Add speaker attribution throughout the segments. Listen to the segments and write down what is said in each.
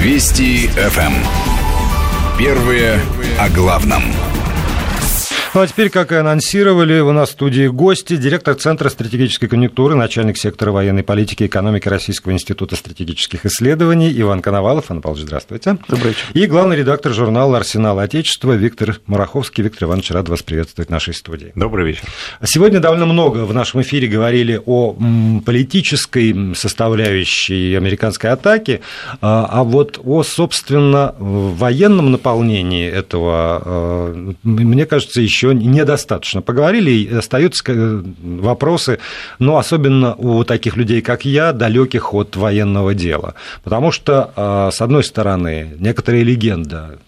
Speaker 1: Вести ФМ. Эм. Первые о главном.
Speaker 2: Ну а теперь, как и анонсировали, у нас в студии гости, директор Центра стратегической конъюнктуры, начальник сектора военной политики и экономики Российского института стратегических исследований Иван Коновалов. Иван Павлович, здравствуйте.
Speaker 3: Добрый вечер.
Speaker 2: И главный редактор журнала «Арсенал Отечества» Виктор Мараховский. Виктор Иванович, рад вас приветствовать в нашей студии.
Speaker 3: Добрый вечер.
Speaker 2: Сегодня довольно много в нашем эфире говорили о политической составляющей американской атаки, а, а вот о, собственно, военном наполнении этого, а, мне кажется, еще еще недостаточно поговорили, и остаются э, вопросы, ну, особенно у таких людей, как я, далеких от военного дела. Потому что, а, с одной стороны, некоторые легенды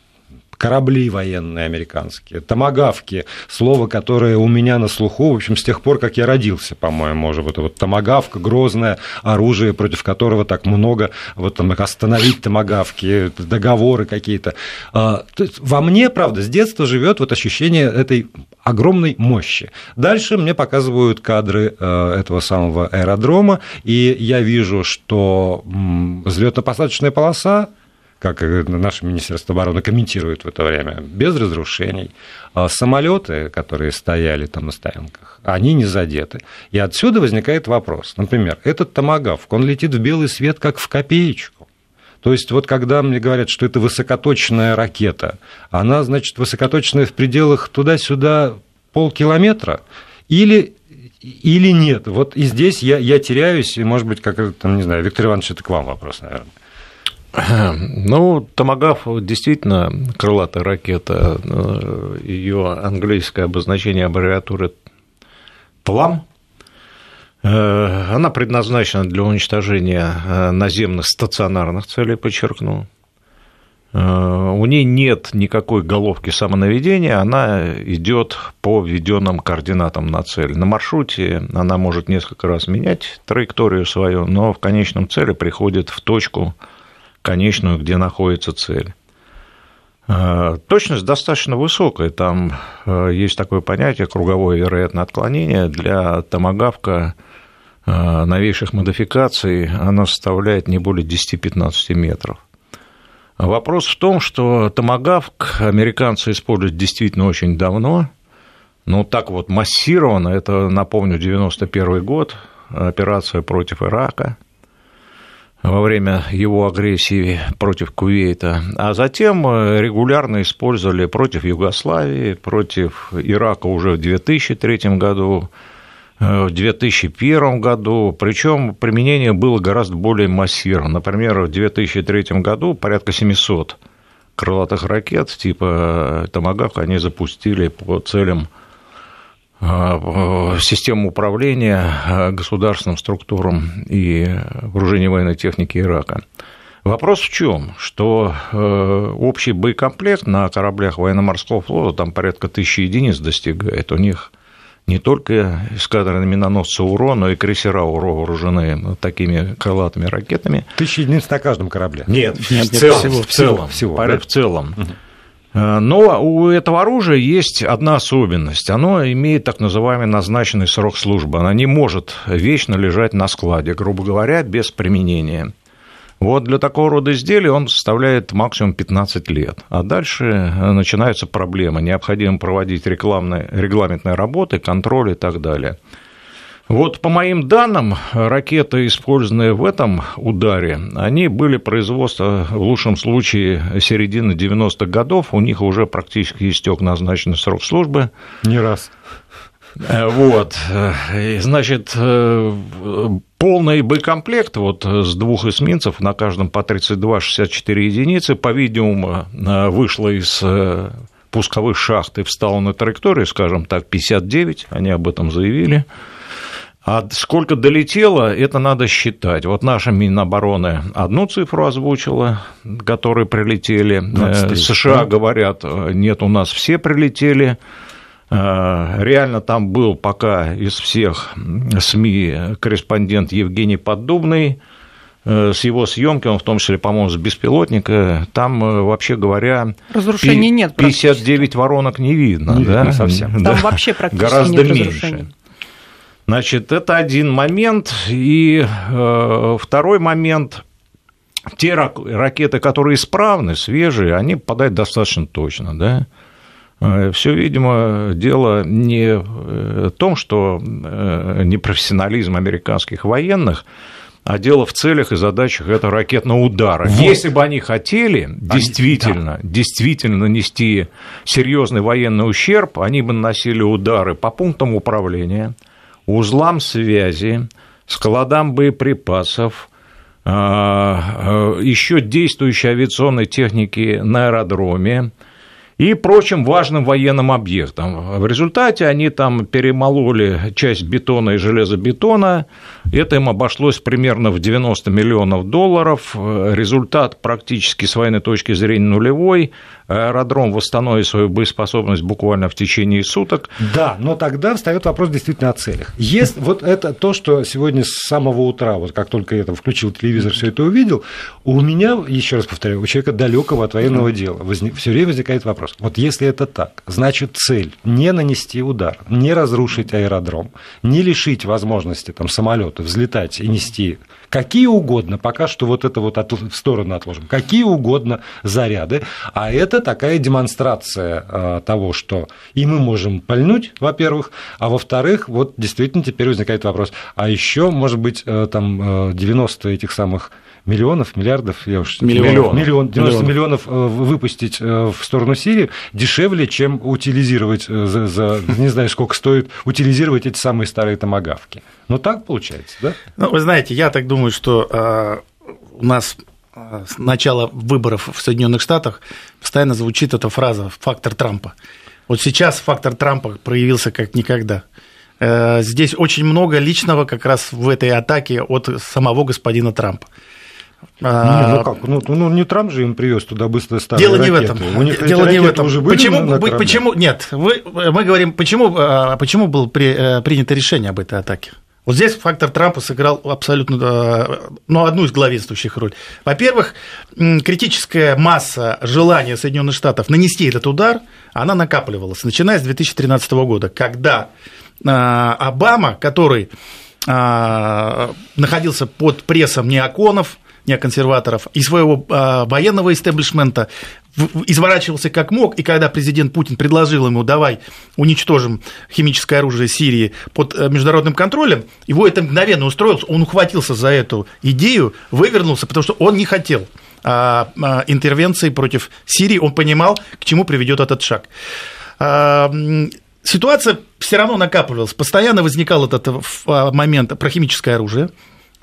Speaker 2: корабли военные американские, томагавки, слово, которое у меня на слуху, в общем, с тех пор, как я родился, по-моему, уже вот, вот томагавка, грозное оружие, против которого так много, вот там остановить томагавки, договоры какие-то. А, во мне, правда, с детства живет вот ощущение этой огромной мощи. Дальше мне показывают кадры э, этого самого аэродрома, и я вижу, что взлетно-посадочная полоса как наше Министерство обороны комментирует в это время, без разрушений. А самолеты, которые стояли там на стоянках, они не задеты. И отсюда возникает вопрос. Например, этот томагавк, он летит в белый свет, как в копеечку. То есть вот когда мне говорят, что это высокоточная ракета, она, значит, высокоточная в пределах туда-сюда полкилометра, или или нет? Вот и здесь я, я теряюсь, и, может быть, как там, не знаю, Виктор Иванович, это к вам вопрос, наверное.
Speaker 3: Ну, Томагав действительно крылатая ракета. Ее английское обозначение аббревиатуры ПЛАМ. Э, она предназначена для уничтожения э, наземных стационарных целей, подчеркну. Э, у нее нет никакой головки самонаведения, она идет по введенным координатам на цель. На маршруте она может несколько раз менять траекторию свою, но в конечном цели приходит в точку, конечную, где находится цель. Э, точность достаточно высокая. Там э, есть такое понятие круговое вероятное отклонение. Для томогавка э, новейших модификаций оно составляет не более 10-15 метров. Вопрос в том, что томогавк американцы используют действительно очень давно, но так вот массированно, это, напомню, 91 год, операция против Ирака – во время его агрессии против Кувейта, а затем э, регулярно использовали против Югославии, против Ирака уже в 2003 году, э, в 2001 году, причем применение было гораздо более массированно. Например, в 2003 году порядка 700 крылатых ракет типа «Томагавк» они запустили по целям систему управления а, государственным структурам и вооружения военной техники Ирака. Вопрос в чем? Что э, общий боекомплект на кораблях военно-морского флота там порядка тысячи единиц достигает. У них не только эскадренные миноносцы УРО, но и крейсера УРО вооружены такими крылатыми ракетами.
Speaker 2: Тысячи единиц на каждом корабле?
Speaker 3: Нет, Нет в, целом, всего, в целом. Всего, всего, да? в целом. Угу. Э, но у этого оружия есть одна особенность. Оно имеет так называемый назначенный срок службы. Оно не может вечно лежать на складе, грубо говоря, без применения. Вот для такого рода изделий он составляет максимум 15 лет. А дальше э, начинаются проблемы. Необходимо проводить рекламные, регламентные работы, контроль и так далее. Вот по моим данным, ракеты, использованные в этом ударе, они были производства в лучшем случае середины 90-х годов, у них уже практически истек назначенный срок службы.
Speaker 2: Не раз.
Speaker 3: Э, вот, значит, э, полный боекомплект вот с двух эсминцев, на каждом по 32-64 единицы, по-видимому, э, вышло из пусковых шахт и встало на траекторию, скажем так, 59, они об этом заявили. А сколько долетело, это надо считать. Вот наша Минобороны одну цифру озвучила, которые прилетели. 23, э, США да? говорят, нет, у нас все прилетели. Э, реально там был пока из всех СМИ корреспондент Евгений Поддубный э, с его съемки, он в том числе, по-моему, с беспилотника, там, вообще говоря,
Speaker 4: разрушений нет
Speaker 3: 59 воронок не видно,
Speaker 2: не
Speaker 3: да?
Speaker 2: совсем.
Speaker 4: Там да? вообще практически
Speaker 3: Гораздо
Speaker 4: нет
Speaker 3: меньше. Значит, это один момент. И э, второй момент. те ракеты, которые исправны, свежие, они попадают достаточно точно, да. Э, Все, видимо, дело не в том, что непрофессионализм американских военных, а дело в целях и задачах этого ракетного удара. Вот. Если бы они хотели действительно, они, да. действительно нанести серьезный военный ущерб, они бы наносили удары по пунктам управления, узлам связи, складам боеприпасов, а, а, еще действующей авиационной техники на аэродроме, и прочим важным военным объектам. В результате они там перемололи часть бетона и железобетона, это им обошлось примерно в 90 миллионов долларов, результат практически с военной точки зрения нулевой, аэродром восстановит свою боеспособность буквально в течение суток.
Speaker 2: Да, но тогда встает вопрос действительно о целях. Есть вот это то, что сегодня с самого утра, вот как только я там включил телевизор, все это увидел, у меня, еще раз повторяю, у человека далекого от военного дела возник, все время возникает вопрос. Вот если это так, значит цель не нанести удар, не разрушить аэродром, не лишить возможности там самолета взлетать и нести какие угодно, пока что вот это вот в сторону отложим, какие угодно заряды, а это такая демонстрация а, того, что и мы можем пальнуть, во-первых, а во-вторых, вот действительно теперь возникает вопрос, а еще, может быть, э, там 90 э, этих самых миллионов, миллиардов, я уж...
Speaker 3: Миллионов.
Speaker 2: Миллион, 90 миллионов, миллионов э, выпустить в сторону Сирии дешевле, чем утилизировать за, за не знаю, сколько стоит утилизировать эти самые старые томогавки. Ну, так получается, да?
Speaker 4: Ну, вы знаете, я так думаю, что у нас с начала выборов в Соединенных Штатах постоянно звучит эта фраза «фактор Трампа». Вот сейчас фактор Трампа проявился как никогда. Э, здесь очень много личного как раз в этой атаке от самого господина Трампа.
Speaker 2: Не, ну как, ну, ну не Трамп же им привез туда быстро старые
Speaker 4: Дело ракеты. не в этом. У них Дело не в этом. Уже были почему, на почему, нет, вы, мы говорим, почему, а, почему было при, э, принято решение об этой атаке? Вот здесь фактор Трампа сыграл абсолютно ну, одну из главенствующих ролей. Во-первых, критическая масса желания Соединенных Штатов нанести этот удар, она накапливалась, начиная с 2013 года, когда а, Обама, который а, находился под прессом неоконов, неоконсерваторов и своего военного истеблишмента изворачивался как мог, и когда президент Путин предложил ему, давай уничтожим химическое оружие Сирии под э, международным контролем, его это мгновенно устроилось, он ухватился за эту идею, вывернулся, потому что он не хотел а, а, интервенции против Сирии, он понимал, к чему приведет этот шаг. Ситуация все равно накапливалась, постоянно возникал этот э, момент про химическое оружие,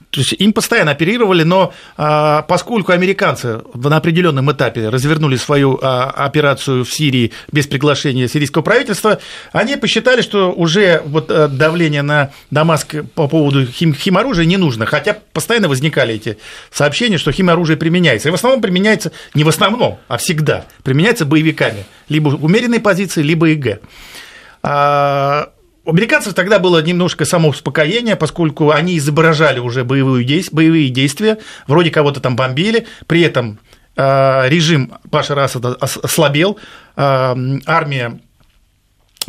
Speaker 4: то есть им постоянно оперировали, но а, поскольку американцы на определенном этапе развернули свою а, операцию в Сирии без приглашения сирийского правительства, они посчитали, что уже вот э, давление на Дамаск по поводу хим химоружия не нужно, хотя постоянно возникали эти сообщения, что химоружие применяется. И в основном применяется, не в основном, а всегда, применяется боевиками, либо умеренной позиции, либо ИГ. А, у американцев тогда было немножко самоуспокоение, поскольку они изображали уже боевые действия, боевые действия вроде кого-то там бомбили, при этом а, режим Башара Асада ослабел, а, армия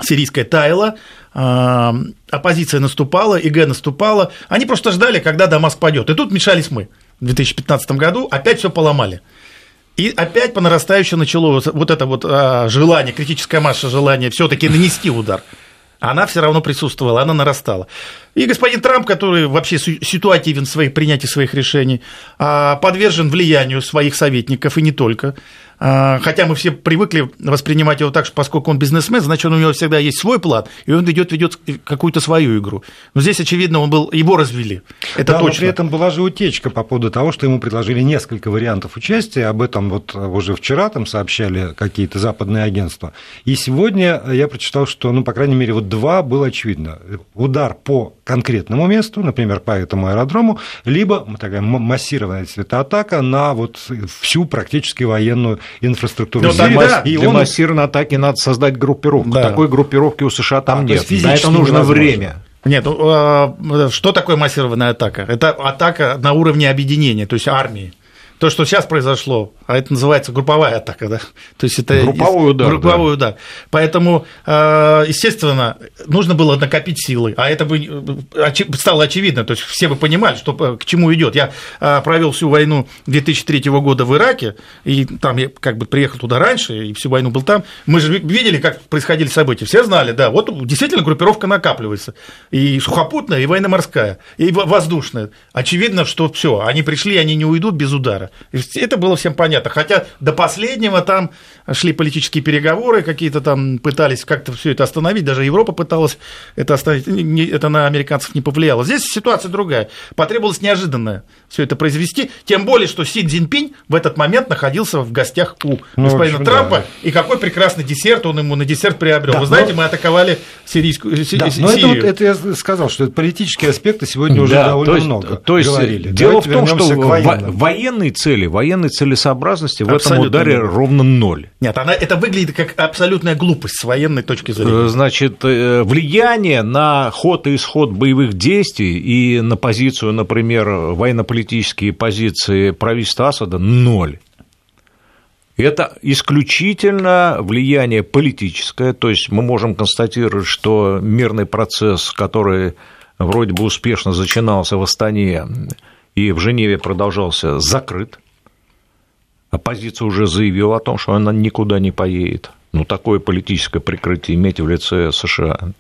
Speaker 4: сирийская таяла, оппозиция наступала, ИГ наступала, они просто ждали, когда Дамаск падет. И тут мешались мы в 2015 году, опять все поломали. И опять по нарастающей начало вот это вот желание, критическая масса желания все-таки нанести удар она все равно присутствовала, она нарастала. И господин Трамп, который вообще ситуативен в своих принятии своих решений, а, подвержен влиянию своих советников и не только. А, хотя мы все привыкли воспринимать его так, что поскольку он бизнесмен, значит, у него всегда есть свой план, и он ведет, ведет какую-то свою игру. Но здесь, очевидно, он был, его развели. Это да, точно.
Speaker 2: Но при этом была же утечка по поводу того, что ему предложили несколько вариантов участия. Об этом вот уже вчера там сообщали какие-то западные агентства. И сегодня я прочитал, что, ну, по крайней мере, вот два было очевидно. Удар по конкретному месту, например, по этому аэродрому, либо такая массированная атака на вот всю практически военную инфраструктуру. Но
Speaker 3: Сирии. Тогда и для он... массированной атаки надо создать группировку. Да. Такой группировки у США там а, нет. На это нужно время.
Speaker 4: Нет, ну, а, что такое массированная атака? Это атака на уровне объединения, то есть армии. То, что сейчас произошло, а это называется групповая атака, да? То есть это
Speaker 3: групповой удар.
Speaker 4: Групповой да. удар. Поэтому, э, естественно, нужно было накопить силы, а это бы э, стало очевидно, то есть все бы понимали, что к чему идет. Я провел всю войну 2003 года в Ираке, и там я как бы приехал туда раньше, и всю войну был там. Мы же видели, как происходили события, все знали, да, вот действительно группировка накапливается, и сухопутная, и военно-морская, и воздушная. Очевидно, что все, они пришли, они не уйдут без удара. Это было всем понятно. Хотя до последнего там шли политические переговоры, какие-то там пытались как-то все это остановить, даже Европа пыталась это остановить, это на американцев не повлияло. Здесь ситуация другая. Потребовалось неожиданное все это произвести, тем более, что Си Цзиньпинь в этот момент находился в гостях у ну, господина общем, Трампа, да. и какой прекрасный десерт он ему на десерт приобрел. Да, Вы знаете, но... мы атаковали сирийскую да, Сирию.
Speaker 2: Но это, вот, это я сказал, что это политические аспекты сегодня уже да, довольно то есть, много
Speaker 3: то есть, говорили. Дело Давайте в том, что военные цели, военной целесообразности в этом ударе нет. ровно ноль.
Speaker 4: Нет, она, это выглядит как абсолютная глупость с военной точки зрения.
Speaker 3: Э, значит, э, влияние на ход и исход боевых действий и на позицию, например, военно-политические позиции правительства Асада – ноль. Это исключительно влияние политическое, то есть мы можем констатировать, что мирный процесс, который вроде бы успешно зачинался в Астане и в Женеве продолжался, закрыт. Оппозиция уже заявила о том, что она никуда не поедет. Ну, такое политическое прикрытие иметь в лице США.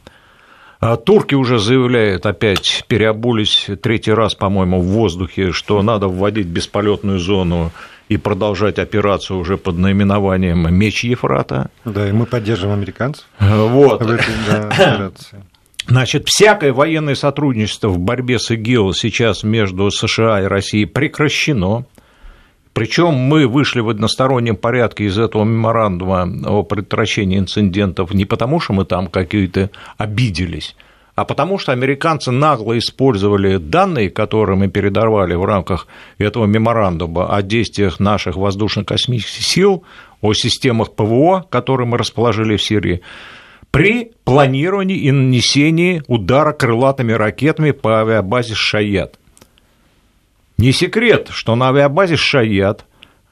Speaker 3: А турки уже заявляют, опять переобулись третий раз, по-моему, в воздухе, что надо вводить бесполетную зону и продолжать операцию уже под наименованием «Меч Ефрата».
Speaker 2: Да, и мы поддерживаем американцев
Speaker 3: вот. в этой да, операции. Значит, всякое военное сотрудничество в борьбе с ИГИЛ сейчас между США и Россией прекращено. Причем мы вышли в одностороннем порядке из этого меморандума о предотвращении инцидентов не потому, что мы там какие-то обиделись, а потому что американцы нагло использовали данные, которые мы передавали в рамках этого меморандума о действиях наших воздушно-космических сил, о системах ПВО, которые мы расположили в Сирии, при планировании и нанесении удара крылатыми ракетами по авиабазе «Шаят». Не секрет, что на авиабазе «Шаят»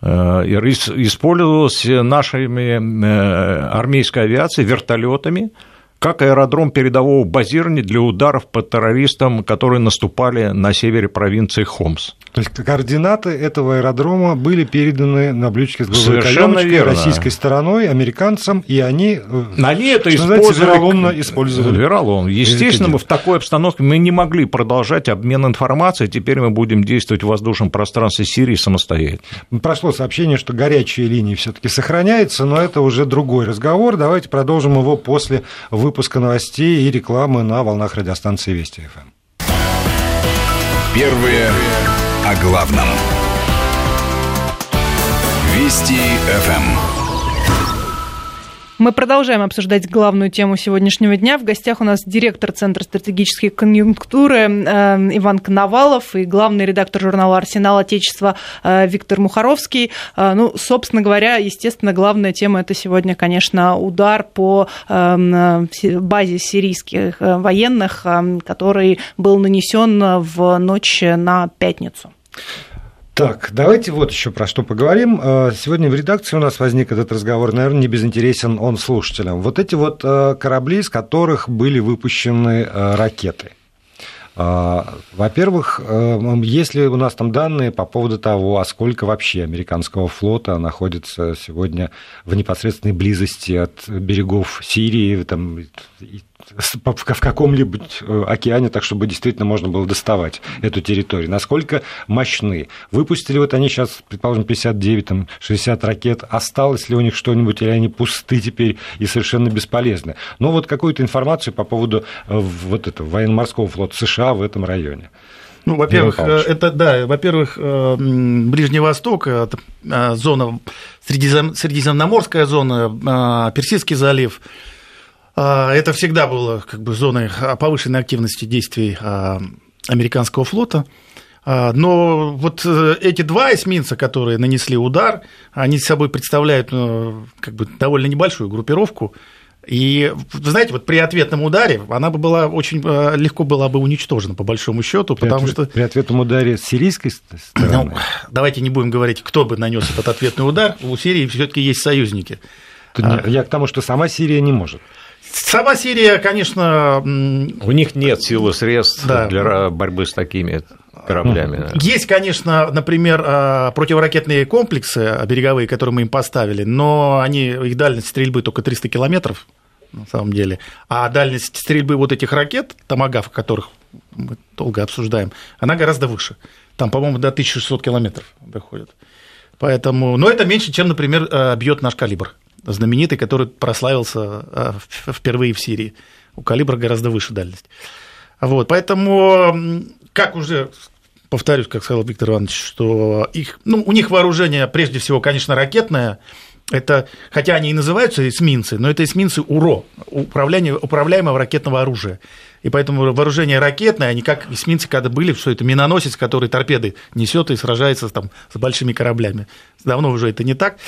Speaker 3: э, использовалась нашими э, армейской авиацией вертолетами как аэродром передового базирования для ударов по террористам, которые наступали на севере провинции Хомс.
Speaker 2: То есть координаты этого аэродрома были переданы на блюдечке с голубой российской стороной, американцам, и они,
Speaker 3: э, они это использовали,
Speaker 2: вероломно использовали.
Speaker 3: Вероломно. Естественно, мы в такой обстановке мы не могли продолжать обмен информацией, теперь мы будем действовать в воздушном пространстве Сирии самостоятельно.
Speaker 2: Прошло сообщение, что горячие линии все таки сохраняются, но это уже другой разговор. Давайте продолжим его после выпуска новостей и рекламы на волнах радиостанции Вести ФМ.
Speaker 1: Первые о главном. Вести ФМ.
Speaker 5: Мы продолжаем обсуждать главную тему сегодняшнего дня. В гостях у нас директор Центра стратегической конъюнктуры э, Иван Коновалов и главный редактор журнала «Арсенал Отечества» э, Виктор Мухаровский. Э, ну, собственно говоря, естественно, главная тема – это сегодня, конечно, удар по базе сирийских военных, который был нанесен в ночь на пятницу.
Speaker 2: Так, давайте вот еще про что поговорим. Э, сегодня в редакции у нас возник этот разговор, наверное, не безинтересен он слушателям. Вот эти вот э, корабли, из которых были выпущены э, ракеты. Во-первых, есть ли у нас там данные по поводу того, а сколько вообще американского флота находится сегодня в непосредственной близости от берегов Сирии, там, в каком-либо э, океане, так чтобы действительно можно было доставать эту территорию. Насколько мощны? Выпустили вот они сейчас, предположим, 59, там, 60 ракет, осталось ли у них что-нибудь, или они пусты теперь и совершенно бесполезны? Но вот какую-то информацию по поводу э, вот этого военно-морского флота США в этом районе.
Speaker 4: Ну, во-первых, э, это, да, во-первых, Ближний Восток, зона, Средиземноморская зона, Персидский залив – это всегда было как бы зоной повышенной активности действий а, американского флота. А, но вот э, эти два эсминца, которые нанесли удар, они собой представляют ну, как бы довольно небольшую группировку. И, вы знаете, вот при ответном ударе она бы была очень э, легко была бы уничтожена, по большому счету, потому
Speaker 2: при,
Speaker 4: что...
Speaker 2: При ответном ударе сирийской стороны?
Speaker 4: Ну, давайте не будем говорить, кто бы нанес этот ответный удар. У Сирии все таки есть союзники.
Speaker 2: А... Я к тому, что сама Сирия не может.
Speaker 4: Сама Сирия, конечно...
Speaker 3: У них нет сил и средств да. для борьбы с такими кораблями.
Speaker 4: Есть, конечно, например, а, противоракетные комплексы береговые, которые мы им поставили, но они, их дальность стрельбы только 300 километров, на самом деле. А дальность стрельбы вот этих ракет, томагав, которых мы долго обсуждаем, она гораздо выше. Там, по-моему, до 1600 километров доходит. Поэтому, но это меньше, чем, например, а, бьет наш калибр, знаменитый, который прославился а, впервые в Сирии. У калибра гораздо выше дальность. Вот, поэтому, как уже повторюсь, как сказал Виктор Иванович, что их, ну, у них вооружение, прежде всего, конечно, ракетное, это, хотя они и называются эсминцы, но это эсминцы УРО, управление, управляемого ракетного оружия. И поэтому вооружение ракетное, они как эсминцы, когда были, что это миноносец, который торпеды несет и сражается там, с большими кораблями. Давно уже это не так.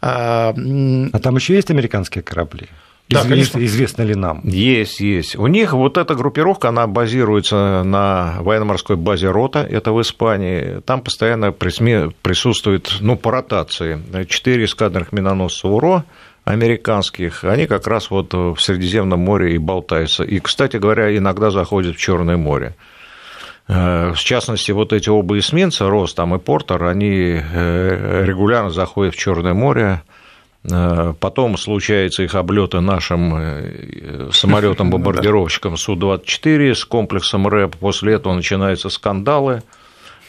Speaker 2: А, а там еще есть американские корабли? Да, Извест, конечно. Известно ли нам?
Speaker 3: Есть, есть. У них вот эта группировка, она базируется на военно-морской базе Рота, это в Испании. Там постоянно присутствует, ну, по ротации, четыре эскадренных миноносца УРО, американских, они как раз вот в Средиземном море и болтаются. И, кстати говоря, иногда заходят в Черное море. Э, в частности, вот эти оба эсминца, Ростам и Портер, они э, регулярно заходят в Черное море, потом случается их облеты нашим э, самолетом-бомбардировщиком Су-24 с комплексом РЭП. После этого начинаются скандалы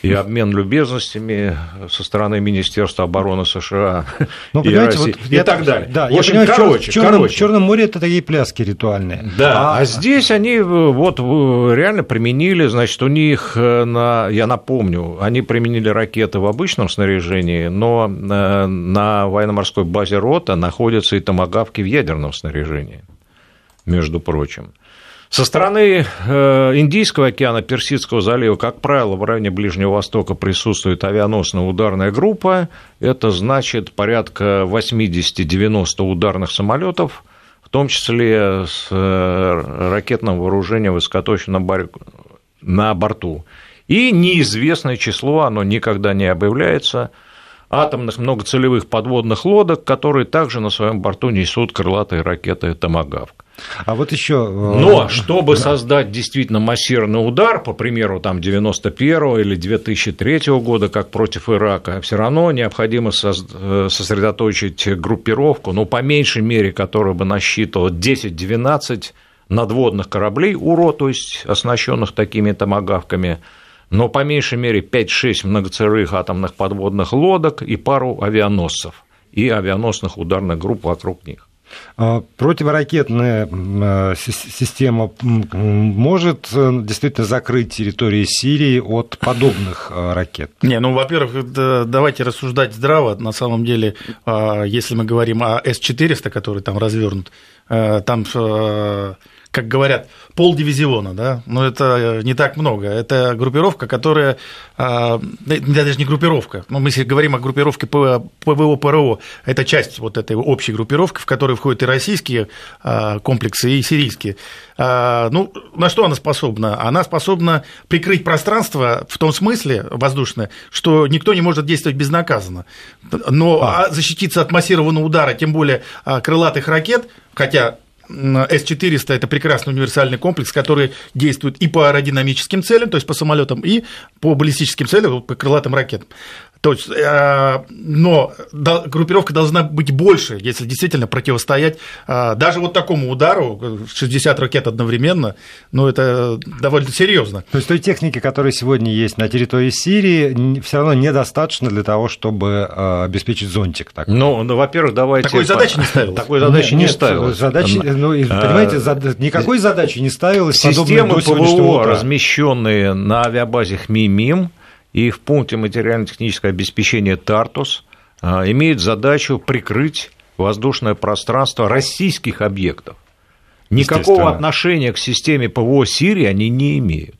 Speaker 3: и обмен любезностями со стороны Министерства обороны США ну, и России вот и так далее.
Speaker 2: Да, в общем, я понимаю, короче, в, Черном, короче. в Черном море это такие пляски ритуальные.
Speaker 3: Да, а, а здесь они э, вот реально применили, значит, у них, э, на, я напомню, они применили ракеты в обычном снаряжении, но э, на военно-морской базе РОТА находятся и томогавки в ядерном снаряжении, между прочим. Со стороны э, Индийского океана, Персидского залива, как правило, в районе Ближнего Востока присутствует авианосная ударная группа. Это значит порядка 80-90 ударных самолетов, в том числе с э, ракетным вооружением высокоточным на борту. И неизвестное число, оно никогда не объявляется, атомных многоцелевых подводных лодок, которые также на своем борту несут крылатые ракеты «Томагавк».
Speaker 2: А вот еще. Э,
Speaker 3: Но чтобы да. создать действительно массированный удар, по примеру, там 91 или 2003 года, как против Ирака, все равно необходимо э, сосредоточить группировку, ну, по меньшей мере, которая бы насчитывала 10-12 надводных кораблей УРО, то есть оснащенных такими томогавками, но по меньшей мере 5-6 многоцелевых атомных подводных лодок и пару авианосцев и авианосных ударных групп вокруг них.
Speaker 2: А, противоракетная а, система может э, действительно закрыть территории Сирии от подобных а, ракет?
Speaker 4: Не, ну, во-первых, давайте рассуждать здраво. На самом деле, если мы говорим о С-400, который там развернут, э, там э, как говорят, полдивизиона, да, но это не так много. Это группировка, которая, а, даже не группировка, но мы если говорим о группировке ПВО-ПРО, это часть вот этой общей группировки, в которой входят и российские а, комплексы, и сирийские. А, ну, на что она способна? Она способна прикрыть пространство в том смысле воздушное, что никто не может действовать безнаказанно. Но а. защититься от массированного удара, тем более крылатых ракет, хотя с-400 – это прекрасный универсальный комплекс, который действует и по аэродинамическим целям, то есть по самолетам, и по баллистическим целям, по крылатым ракетам. То есть, э, но группировка должна быть больше, если действительно противостоять э, даже вот такому удару, 60 ракет одновременно, ну, это довольно серьезно.
Speaker 2: То есть той техники, которая сегодня есть на территории Сирии, все равно недостаточно для того, чтобы э, обеспечить зонтик.
Speaker 3: Так. Ну, ну, во-первых, давайте...
Speaker 4: Такой задачи не ставилось.
Speaker 3: Такой задачи не ставилось.
Speaker 2: Задачи, ну, понимаете, никакой задачи не ставилось.
Speaker 3: Системы ПВО, размещенные на авиабазе ХМИМИМ, и в пункте материально-технического обеспечения «Тартус» а, имеют задачу прикрыть воздушное пространство российских объектов. Никакого отношения к системе ПВО Сирии они не имеют.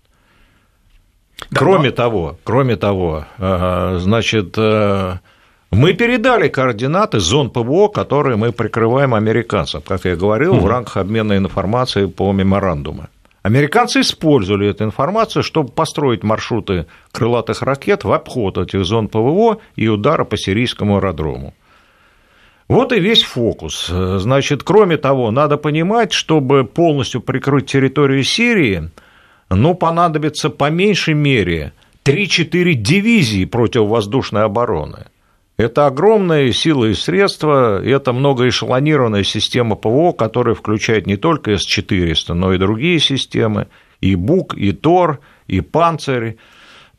Speaker 3: Да, кроме но... того, кроме того, а, значит, э, Мы передали координаты зон ПВО, которые мы прикрываем американцам, как я говорил, в рамках обмена информацией по меморандуму. Американцы использовали эту информацию, чтобы построить маршруты крылатых ракет в обход этих зон ПВО и удара по сирийскому аэродрому. Вот и весь фокус. Значит, кроме того, надо понимать, чтобы полностью прикрыть территорию Сирии, ну, понадобится по меньшей мере 3-4 дивизии противовоздушной обороны. Это огромные силы и средства, это многоэшелонированная система ПВО, которая включает не только С-400, но и другие системы, и БУК, и ТОР, и Панцирь.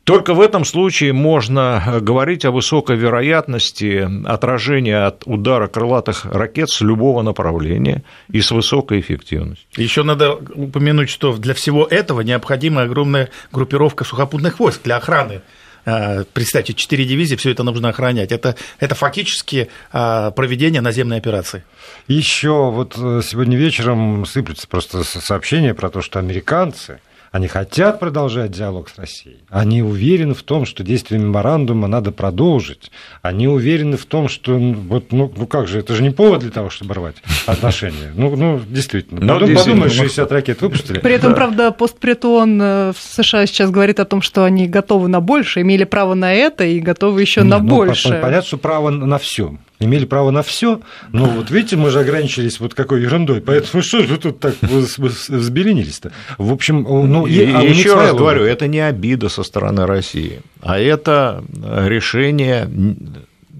Speaker 3: Только в этом случае можно говорить о высокой вероятности отражения от удара крылатых ракет с любого направления и с высокой эффективностью.
Speaker 4: Еще надо упомянуть, что для всего этого необходима огромная группировка сухопутных войск для охраны Представьте, четыре дивизии, все это нужно охранять. Это, это фактически э, проведение наземной операции.
Speaker 2: Еще вот э, сегодня вечером сыплются просто сообщения про то, что американцы они хотят продолжать диалог с Россией. Они уверены в том, что действие меморандума надо продолжить. Они уверены в том, что вот, ну, ну как же, это же не повод для того, чтобы рвать отношения. Ну, ну действительно. Ну, Подум, подумаешь, 60 ракет выпустили.
Speaker 5: При этом, да. правда, постпретон э, в США сейчас говорит о том, что они готовы на больше, имели право на это и готовы еще на ну, больше.
Speaker 2: Понятно, что право на все имели право на все. Но вот видите, мы же ограничились вот какой ерундой. Поэтому что же тут так взбеленились-то? В общем, ну,
Speaker 3: и, а еще раз говорю, это не обида со стороны России, а это решение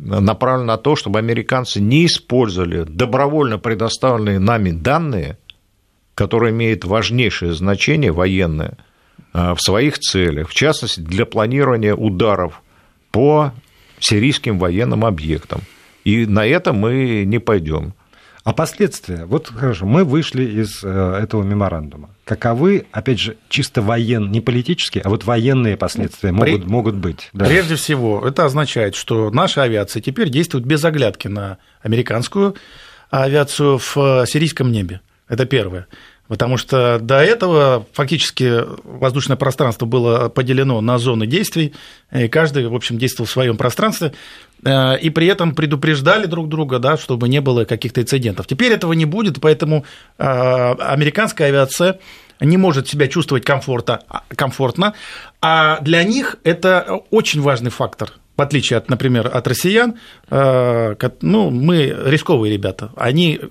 Speaker 3: направлено на то, чтобы американцы не использовали добровольно предоставленные нами данные, которые имеют важнейшее значение военное а, в своих целях, в частности, для планирования ударов по сирийским военным объектам. И на это мы не пойдем.
Speaker 2: А последствия? Вот хорошо, мы вышли из э, этого меморандума. Каковы, опять же, чисто военные, не политические, а вот военные последствия могут, При... могут быть?
Speaker 4: Да. Прежде всего, это означает, что наша авиация теперь действует без оглядки на американскую авиацию в сирийском небе. Это первое. Потому что до этого фактически воздушное пространство было поделено на зоны действий, и каждый, в общем, действовал в своем пространстве, э, и при этом предупреждали друг друга, да, чтобы не было каких-то инцидентов. Теперь этого не будет, поэтому э, американская авиация не может себя чувствовать комфорта, комфортно, а для них это очень важный фактор в отличие от, например, от россиян, э, ну, мы рисковые ребята, они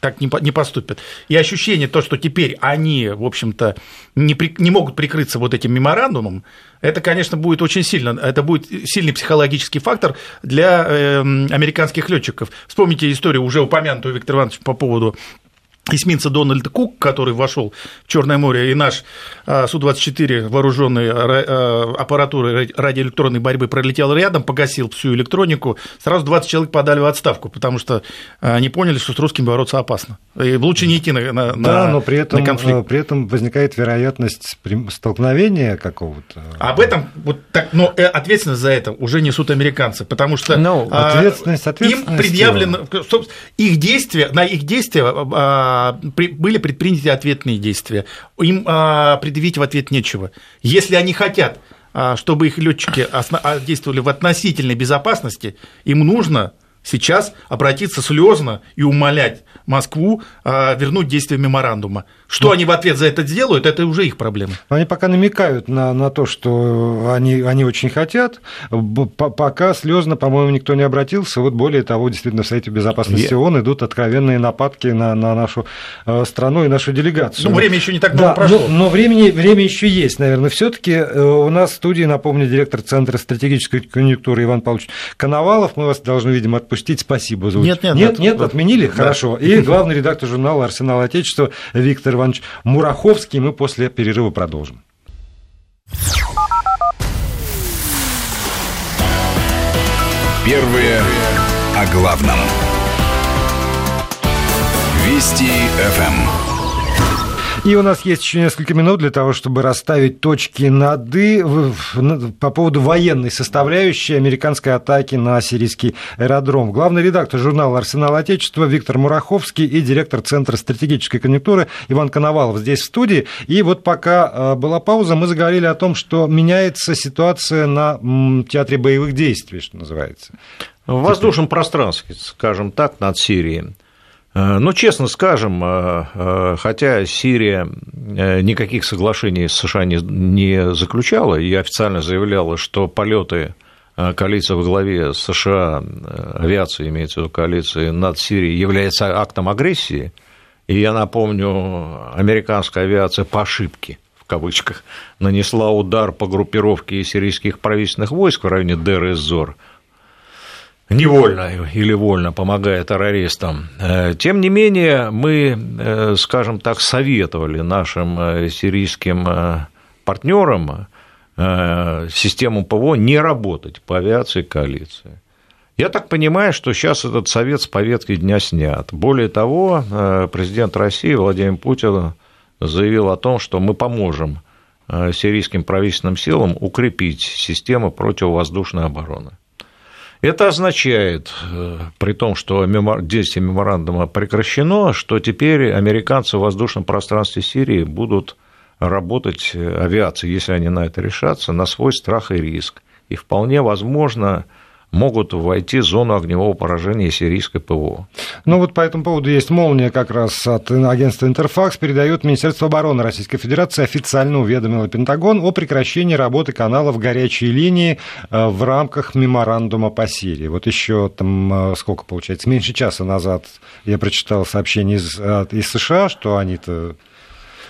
Speaker 4: так не, не поступят. И ощущение то, что теперь они, в общем-то, не, при, не могут прикрыться вот этим меморандумом, это, конечно, будет очень сильно, это будет сильный психологический фактор для э, американских летчиков. Вспомните историю, уже упомянутую Виктор Иванович по поводу эсминца Дональд Кук, который вошел в Черное море, и наш а, Су-24, вооруженный а, аппаратурой радиоэлектронной борьбы, пролетел рядом, погасил всю электронику, сразу 20 человек подали в отставку, потому что они поняли, что с русским бороться опасно. И лучше не идти на, на,
Speaker 2: да, но при этом, на конфликт. При этом возникает вероятность столкновения какого-то.
Speaker 4: Об этом, вот так, но э, ответственность за это уже несут американцы, потому что
Speaker 2: no, ну, ответственность, ответственность
Speaker 4: им предъявлено, их действия, на их действия а, были предприняты ответные действия. Им а, предъявить в ответ нечего. Если они хотят, а, чтобы их летчики действовали в относительной безопасности, им нужно сейчас обратиться слезно и умолять Москву вернуть действие меморандума. Что ну, они в ответ за это сделают, это уже их проблема.
Speaker 2: Они пока намекают на, на то, что они, они очень хотят. Пока слезно, по-моему, никто не обратился. Вот более того, действительно, в Совете Безопасности Я... ООН идут откровенные нападки на, на нашу э, страну и нашу делегацию.
Speaker 4: Ну, время еще не так много
Speaker 2: да,
Speaker 4: прошло.
Speaker 2: Но, но времени, время еще есть, наверное. Все-таки э, у нас в студии, напомню, директор Центра стратегической конъюнктуры Иван Павлович Коновалов. Мы вас должны, видимо, отпустить. Спасибо.
Speaker 4: За... Нет, нет,
Speaker 2: нет, нет, отменили? Да. Хорошо. И главный редактор журнала «Арсенал Отечества» Виктор Иванович Мураховский. Мы после перерыва продолжим.
Speaker 1: Первые о главном. Вести ФМ.
Speaker 2: И у нас есть еще несколько минут для того, чтобы расставить точки над «и» по поводу военной составляющей американской атаки на сирийский аэродром. Главный редактор журнала «Арсенал Отечества» Виктор Мураховский и директор Центра стратегической конъюнктуры Иван Коновалов здесь в студии. И вот пока э, была пауза, мы заговорили о том, что меняется ситуация на театре боевых действий, что называется.
Speaker 3: В воздушном пространстве, скажем так, над Сирией. Э, ну, честно скажем, э, э, хотя Сирия никаких соглашений с США не заключала и официально заявляла, что полеты коалиции во главе США, авиации, имеется в виду коалиции, над Сирией является актом агрессии, и я напомню, американская авиация по ошибке, в кавычках, нанесла удар по группировке сирийских правительственных войск в районе Дер-эз-Зор – невольно или вольно помогая террористам. Э, тем не менее, мы, э, скажем так, советовали нашим э, сирийским партнерам систему ПВО не работать по авиации коалиции. Я так понимаю, что сейчас этот совет с повестки дня снят. Более того, президент России Владимир Путин заявил о том, что мы поможем сирийским правительственным силам укрепить систему противовоздушной обороны. Это означает, э, при том, что действие меморандума прекращено, что теперь американцы в воздушном пространстве Сирии будут работать э, авиацией, если они на это решатся, на свой страх и риск. И вполне возможно, могут войти в зону огневого поражения сирийской ПВО.
Speaker 2: Ну вот по этому поводу есть молния как раз от агентства Интерфакс, передает Министерство обороны Российской Федерации официально уведомило Пентагон о прекращении работы каналов горячей линии э, в рамках меморандума по Сирии. Вот еще там э, сколько получается, меньше часа назад я прочитал сообщение из, из США, что они-то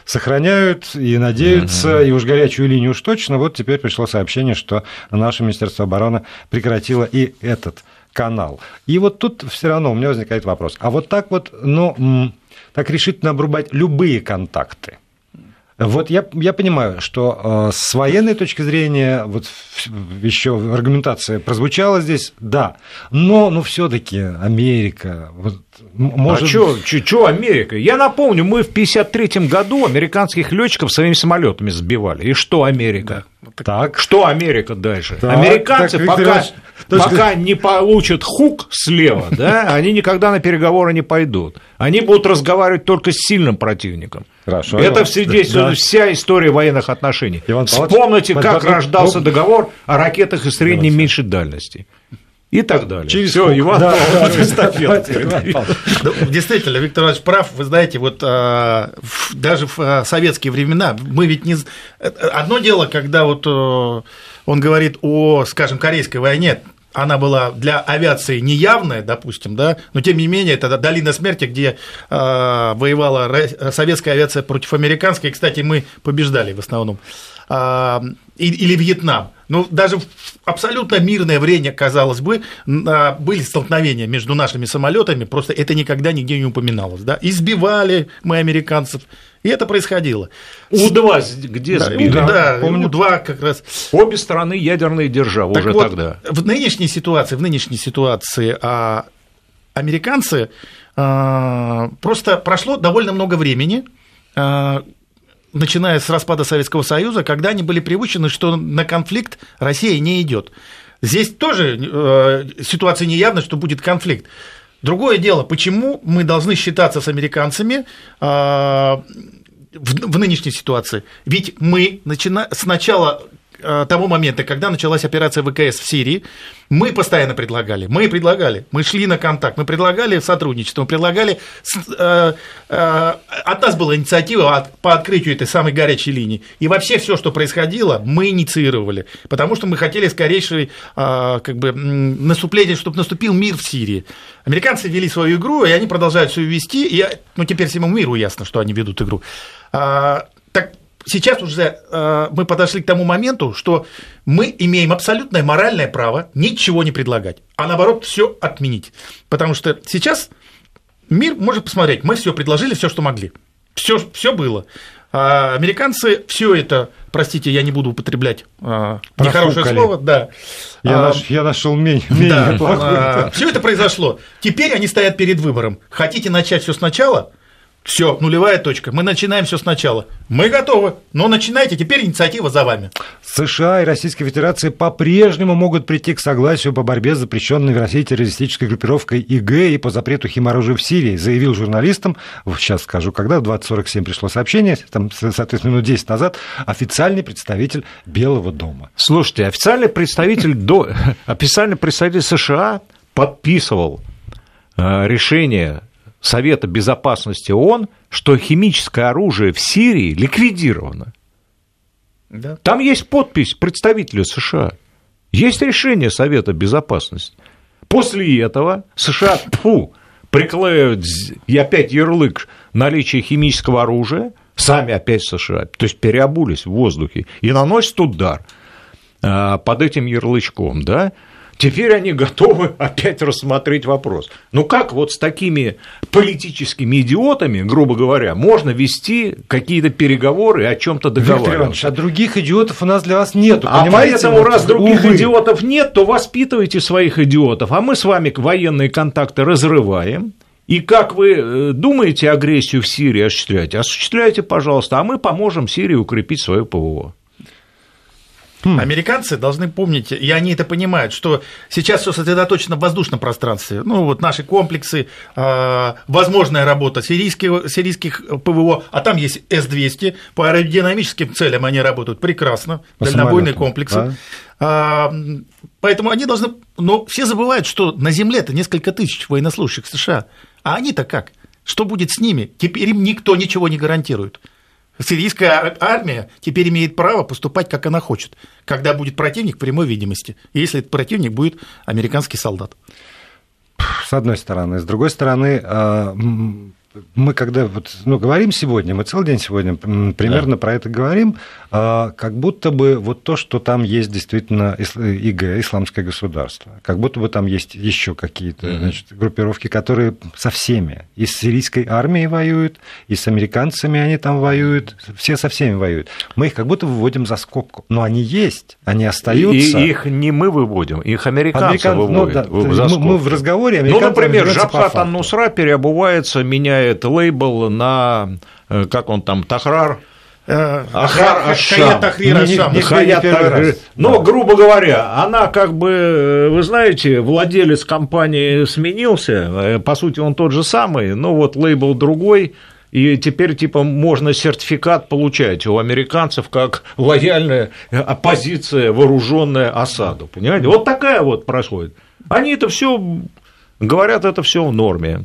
Speaker 2: сохраняют и надеются, и уж горячую линию уж точно. Вот теперь пришло сообщение, что наше Министерство обороны прекратило и этот канал. И вот тут все равно у меня возникает вопрос. А вот так вот, ну, так решительно обрубать любые контакты – вот я, я понимаю, что э, с военной точки зрения, вот еще аргументация прозвучала здесь, да, но ну, все-таки Америка, вот,
Speaker 3: может... А что Америка? Я напомню, мы в 1953 году американских летчиков своими самолетами сбивали. И что Америка? Да. Так. Что Америка дальше? Так, Американцы так, пока, пока не получат хук слева, да, они никогда на переговоры не пойдут. Они будут разговаривать только с сильным противником. Хорошо. Это свидетельствует да. вся история военных отношений. Иван Вспомните, Павлович, как рождался договор о ракетах и средней меньшей дальности и так далее.
Speaker 4: Через Все, Иван да, Павлович ну, Действительно, Виктор Иванович прав. Вы знаете, вот а, даже в а, советские времена мы ведь не... Одно дело, когда вот э, он говорит о, скажем, Корейской войне, она была для авиации неявная, допустим, да, но тем не менее это долина смерти, где э, воевала советская авиация против американской. Кстати, мы побеждали в основном. Или Вьетнам. Ну, даже в абсолютно мирное время, казалось бы, были столкновения между нашими самолетами, просто это никогда нигде не упоминалось. Да? Избивали мы американцев, и это происходило.
Speaker 3: У-2 где да, сбили?
Speaker 4: Да, помню. У-2 как раз.
Speaker 3: Обе страны ядерные державы так уже вот, тогда.
Speaker 4: В нынешней ситуации, в нынешней ситуации а, американцы а, просто прошло довольно много времени, а, начиная с распада Советского Союза, когда они были приучены, что на конфликт Россия не идет. Здесь тоже э, ситуация неявна, что будет конфликт. Другое дело, почему мы должны считаться с американцами э, в, нынешней ситуации? Ведь мы начина... сначала Э, того момента, когда началась операция ВКС в Сирии, мы постоянно предлагали, мы предлагали, мы шли на контакт, мы предлагали сотрудничество, мы предлагали, э, э, от нас была инициатива по открытию этой самой горячей линии, и вообще все, что происходило, мы инициировали, потому что мы хотели скорейшее как бы, наступление, чтобы наступил мир в Сирии. Американцы вели свою игру, и они продолжают все вести, и ну, теперь всему миру ясно, что они ведут игру. Сейчас уже э, мы подошли к тому моменту, что мы имеем абсолютное моральное право ничего не предлагать, а наоборот все отменить. Потому что сейчас мир может посмотреть, мы все предложили, все, что могли. Все, все было. А американцы все это, простите, я не буду употреблять а, нехорошее слово, да.
Speaker 2: Я, а, наш, я нашел менее, менее да,
Speaker 4: а, Все это произошло. Теперь они стоят перед выбором. Хотите начать все сначала, все, нулевая точка. Мы начинаем все сначала. Мы готовы, но начинайте, теперь инициатива за вами.
Speaker 2: США и Российская Федерация по-прежнему могут прийти к согласию по борьбе с запрещенной в России террористической группировкой ИГ и по запрету химоружия в Сирии, заявил журналистам, сейчас скажу, когда, в 20.47 пришло сообщение, там, соответственно, минут 10 назад, официальный представитель Белого дома.
Speaker 3: Слушайте, официальный представитель, до... официальный представитель США подписывал э, решение Совета Безопасности ООН, что химическое оружие в Сирии ликвидировано. Да. Там есть подпись представителя США. Есть решение Совета Безопасности. После этого США фу, приклеивают и опять ярлык наличия химического оружия, сами опять США, то есть переобулись в воздухе, и наносят удар а, под этим ярлычком, да, Теперь они готовы опять рассмотреть вопрос. Ну как вот с такими политическими идиотами, грубо говоря, можно вести какие-то переговоры о чем-то договариваться?
Speaker 2: а других идиотов у нас для вас нет.
Speaker 3: А поэтому, раз других Увы. идиотов нет, то воспитывайте своих идиотов. А мы с вами военные контакты разрываем. И как вы э, думаете агрессию в Сирии осуществлять? Осуществляйте, пожалуйста, а мы поможем Сирии укрепить свое ПВО.
Speaker 4: Хм. Американцы должны помнить, и они это понимают, что сейчас все сосредоточено в воздушном пространстве. Ну, вот наши комплексы, э, возможная работа сирийских, сирийских ПВО, а там есть С-200, по аэродинамическим целям они работают прекрасно, по дальнобойные комплексы. Да? Поэтому они должны... Но все забывают, что на Земле это несколько тысяч военнослужащих США. А они-то как? Что будет с ними? Теперь им никто ничего не гарантирует. Сирийская армия теперь имеет право поступать, как она хочет, когда будет противник в прямой видимости, если этот противник будет американский солдат.
Speaker 2: С одной стороны. С другой стороны, а, мы когда вот, ну, говорим сегодня, мы целый день сегодня примерно да. про это говорим, а, как будто бы вот то, что там есть действительно ИГ, исламское государство, как будто бы там есть еще какие-то mm-hmm. значит, группировки, которые со всеми, и с сирийской армией воюют, и с американцами они там воюют, все со всеми воюют. Мы их как будто выводим за скобку, но они есть, они остаются.
Speaker 3: И их не мы выводим, их американцы Американ... выводят ну, да,
Speaker 2: за скобку. Мы в разговоре
Speaker 3: Ну, например, Джабхат Ан-Нусра переобувается, меняет лейбл на, э, как он там, Тахрар,
Speaker 4: Ахар Ашам.
Speaker 3: Но, грубо говоря, она как бы, вы знаете, владелец компании сменился, э, по сути, он тот же самый, но вот лейбл другой, и теперь, типа, можно сертификат получать у американцев как лояльная оппозиция, вооруженная осаду. Понимаете? Вот такая вот происходит. Они это все говорят, это все в норме.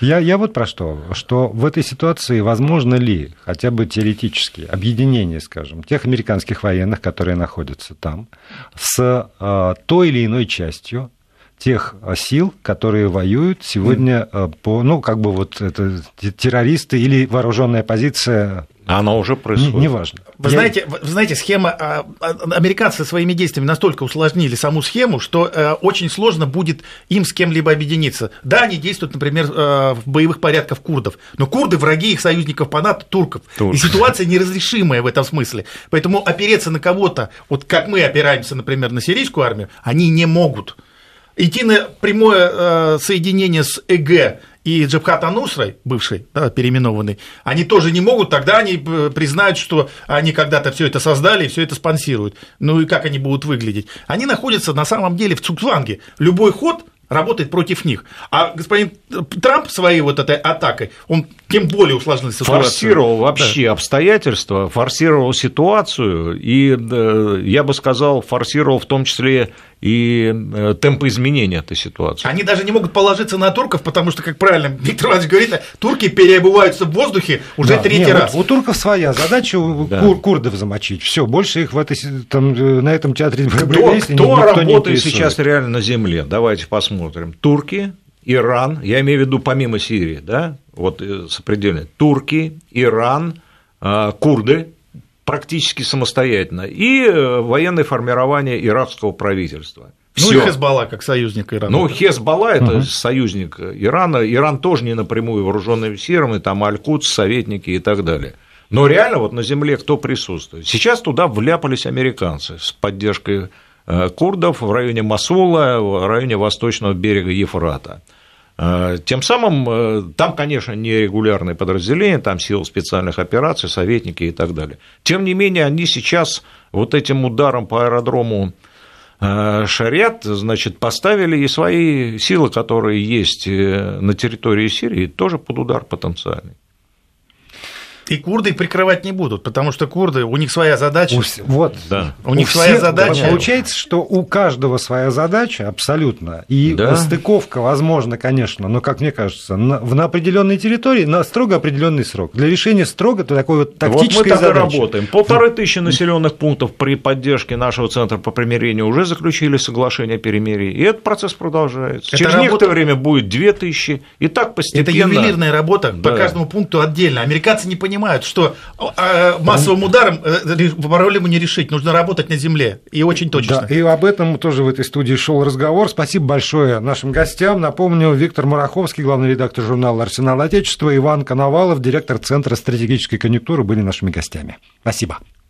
Speaker 2: Я, я вот про что, что в этой ситуации возможно ли хотя бы теоретически объединение, скажем, тех американских военных, которые находятся там, с э, той или иной частью тех а, сил, которые воюют сегодня mm. по, ну, как бы вот это террористы или вооруженная позиция
Speaker 3: она уже происходит.
Speaker 2: Неважно. Не
Speaker 4: вы, Я... знаете, вы знаете, схема... А, а, американцы своими действиями настолько усложнили саму схему, что э, очень сложно будет им с кем-либо объединиться. Да, они действуют, например, э, в боевых порядках курдов, но курды – враги их союзников по НАТО, турков. Турк. И ситуация неразрешимая в этом смысле. Поэтому опереться на кого-то, вот как мы опираемся, например, на сирийскую армию, они не могут. Идти на прямое э, соединение с ЭГ и Джабхат Анусрой, бывший, да, переименованный, они тоже не могут, тогда они э, признают, что они когда-то все это создали и все это спонсируют. Ну и как они будут выглядеть? Они находятся на самом деле в Цукванге. Любой ход работает против них. А господин Трамп своей вот этой атакой, он тем более усложнил
Speaker 3: ситуацию. Форсировал вообще да. обстоятельства, форсировал ситуацию, и, я бы сказал, форсировал в том числе и э, темпы изменения этой ситуации.
Speaker 4: Они даже не могут положиться на турков, потому что, как правильно Виктор Иванович говорит, турки переобуваются в воздухе уже да, третий нет, раз.
Speaker 2: У, у турков своя задача да. кур, курдов замочить. Все, больше их в этой, там, э, на этом театре
Speaker 3: кто, кто работает сейчас реально на земле? Давайте посмотрим. Турки, Иран, я имею в виду помимо Сирии, да, вот э, сопредельно, турки, Иран, курды, практически самостоятельно, и э, военное формирование иракского правительства.
Speaker 4: Всё. Ну и Хезбалла как союзник Ирана.
Speaker 3: Ну, Хезбалла это угу. союзник Ирана. Иран тоже не напрямую вооруженный силами, там Аль-Кудс, советники и так далее. Но реально вот на земле кто присутствует? Сейчас туда вляпались американцы с поддержкой э, курдов в районе Масула, в районе восточного берега Ефрата. Тем самым там, конечно, не регулярные подразделения, там силы специальных операций, советники и так далее. Тем не менее, они сейчас вот этим ударом по аэродрому Шариат, значит, поставили и свои силы, которые есть на территории Сирии, тоже под удар потенциальный.
Speaker 4: И курды прикрывать не будут, потому что курды, у них своя задача. У,
Speaker 2: вот,
Speaker 4: да. У, у них всех, своя задача.
Speaker 2: Получается, что у каждого своя задача абсолютно. И да. стыковка возможно, конечно, но, как мне кажется, на, на определенной территории на строго определенный срок. Для решения строго это такой вот тактической
Speaker 3: вот
Speaker 2: мы так
Speaker 3: задачи. и работаем. Полторы тысячи населенных пунктов при поддержке нашего центра по примирению уже заключили соглашение о перемирии, и этот процесс продолжается. Это Через работа... некоторое время будет две тысячи, и так постепенно.
Speaker 4: Это ювелирная работа да. по каждому пункту отдельно. Американцы не понимают понимают, что а, массовым ударом э, проблему не решить, нужно работать на земле, и очень точно.
Speaker 2: Да, и об этом тоже в этой студии шел разговор. Спасибо большое нашим гостям. Напомню, Виктор Мараховский, главный редактор журнала «Арсенал Отечества», Иван Коновалов, директор Центра стратегической конъюнктуры, были нашими гостями. Спасибо.